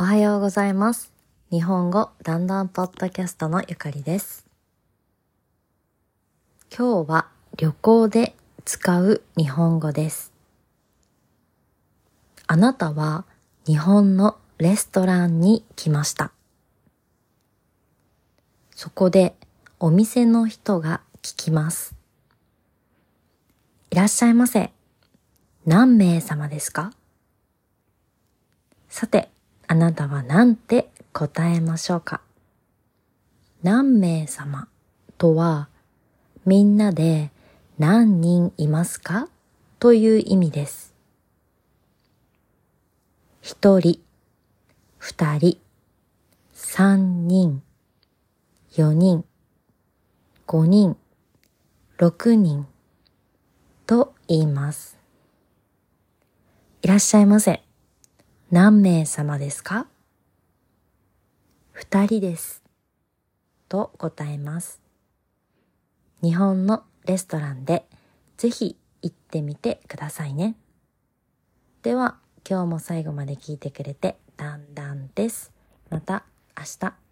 おはようございます。日本語だんだんポッドキャストのゆかりです。今日は旅行で使う日本語です。あなたは日本のレストランに来ました。そこでお店の人が聞きます。いらっしゃいませ。何名様ですか？さて、なたは何て答えましょうか？何名様とは、みんなで何人いますか？という意味です。一人、二人、三人、四人、五人、六人と言います。いらっしゃいませ。何名様ですか？二人です。と答えます。日本のレストランでぜひ行ってみてくださいね。では、今日も最後まで聞いてくれてだんだんです。また明日。